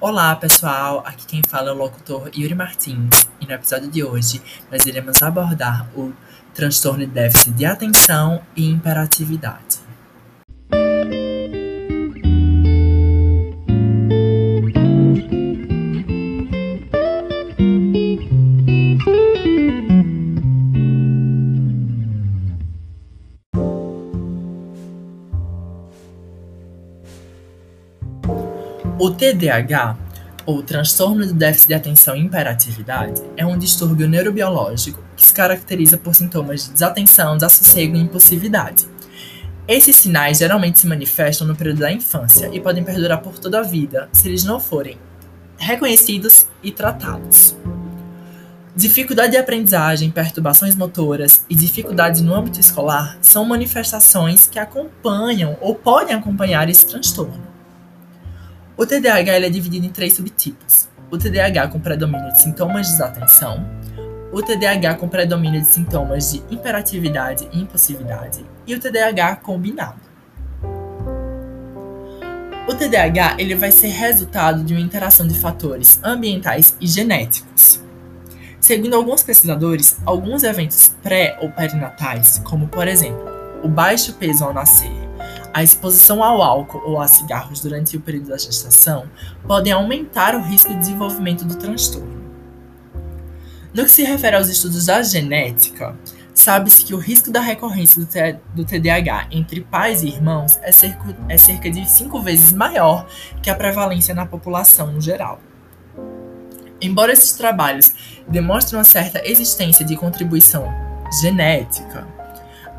Olá, pessoal! Aqui quem fala é o locutor Yuri Martins e no episódio de hoje nós iremos abordar o transtorno de déficit de atenção e hiperatividade. O TDAH, ou transtorno de déficit de atenção e hiperatividade, é um distúrbio neurobiológico que se caracteriza por sintomas de desatenção, desassossego e impulsividade. Esses sinais geralmente se manifestam no período da infância e podem perdurar por toda a vida se eles não forem reconhecidos e tratados. Dificuldade de aprendizagem, perturbações motoras e dificuldades no âmbito escolar são manifestações que acompanham ou podem acompanhar esse transtorno. O TDAH é dividido em três subtipos: o TDAH com predomínio de sintomas de desatenção, o TDAH com predomínio de sintomas de hiperatividade e impulsividade e o TDAH combinado. O TDAH ele vai ser resultado de uma interação de fatores ambientais e genéticos. Segundo alguns pesquisadores, alguns eventos pré ou perinatais, como por exemplo, o baixo peso ao nascer, a exposição ao álcool ou a cigarros durante o período da gestação podem aumentar o risco de desenvolvimento do transtorno. No que se refere aos estudos da genética, sabe-se que o risco da recorrência do, TDAH entre pais e irmãos é cerca, é cerca de cinco vezes maior que a prevalência na população no geral. Embora esses trabalhos demonstrem uma certa existência de contribuição genética,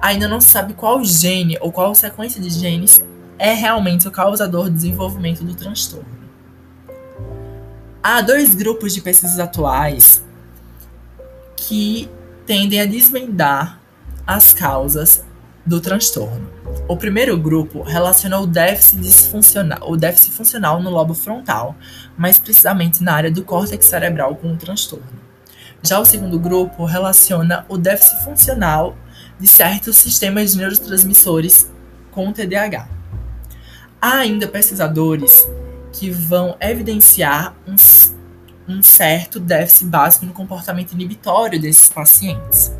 ainda não se sabe qual gene ou qual sequência de genes é realmente o causador do desenvolvimento do transtorno. Há dois grupos de pesquisas atuais que tendem a desvendar as causas do transtorno. O primeiro grupo relaciona o déficit disfuncional, o déficit funcional no lobo frontal, mais precisamente na área do córtex cerebral com o transtorno. Já o segundo grupo relaciona o déficit funcional de certos sistemas de neurotransmissores com TDAH. Há ainda pesquisadores que vão evidenciar um, um certo déficit básico no comportamento inibitório desses pacientes.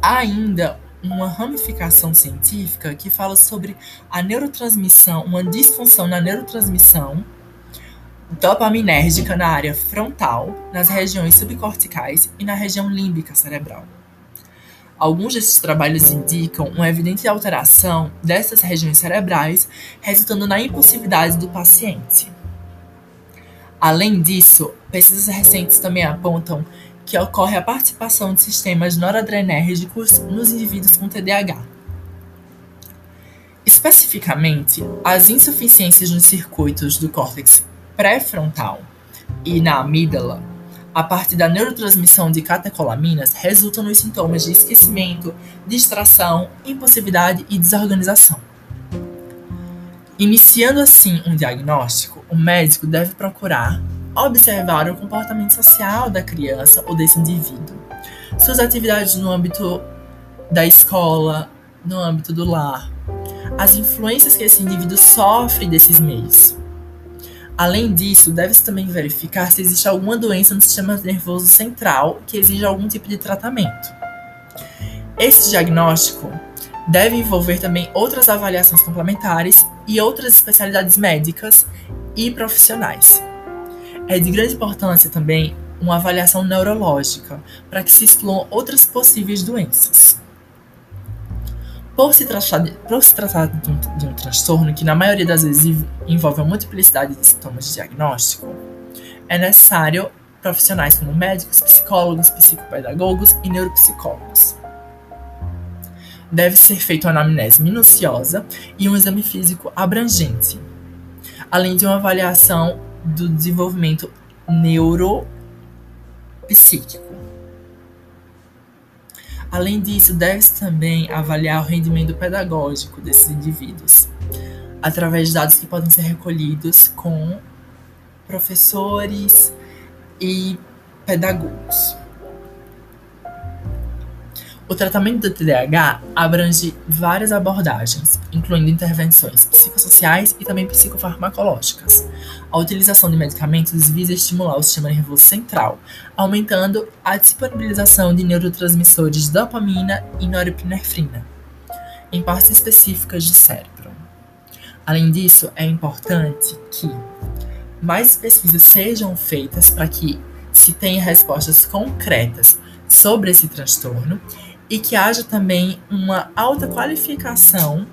Há ainda uma ramificação científica que fala sobre a neurotransmissão, uma disfunção na neurotransmissão dopaminérgica na área frontal, nas regiões subcorticais e na região límbica cerebral. Alguns desses trabalhos indicam uma evidente alteração dessas regiões cerebrais, resultando na impulsividade do paciente. Além disso, pesquisas recentes também apontam que ocorre a participação de sistemas noradrenérgicos nos indivíduos com TDAH. Especificamente, as insuficiências nos circuitos do córtex pré-frontal e na amígdala, a partir da neurotransmissão de catecolaminas, resultam nos sintomas de esquecimento, distração, impulsividade e desorganização. Iniciando assim um diagnóstico, o médico deve procurar observar o comportamento social da criança ou desse indivíduo, suas atividades no âmbito da escola, no âmbito do lar, as influências que esse indivíduo sofre desses meios Além disso, deve-se também verificar se existe alguma doença no sistema nervoso central que exija algum tipo de tratamento. Esse diagnóstico deve envolver também outras avaliações complementares e outras especialidades médicas e profissionais. É de grande importância também uma avaliação neurológica para que se excluam outras possíveis doenças. Por se tratar, de, por se tratar de, um, de um transtorno que, na maioria das vezes, envolve a multiplicidade de sintomas de diagnóstico, é necessário profissionais como médicos, psicólogos, psicopedagogos e neuropsicólogos. Deve ser feita uma anamnese minuciosa e um exame físico abrangente, além de uma avaliação do desenvolvimento neuropsíquico. Além disso, deve-se também avaliar o rendimento pedagógico desses indivíduos, através de dados que podem ser recolhidos com professores e pedagogos. O tratamento do TDAH abrange várias abordagens, incluindo intervenções psicossociais e também psicofarmacológicas. A utilização de medicamentos visa estimular o sistema nervoso central, aumentando a disponibilização de neurotransmissores dopamina e norepinefrina em partes específicas do cérebro. Além disso, é importante que mais pesquisas sejam feitas para que se tenha respostas concretas sobre esse transtorno e que haja também uma alta qualificação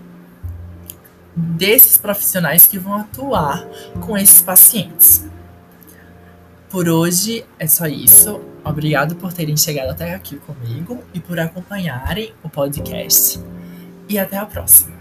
desses profissionais que vão atuar com esses pacientes. Por hoje é só isso. Obrigado por terem chegado até aqui comigo e por acompanharem o podcast. E até a próxima.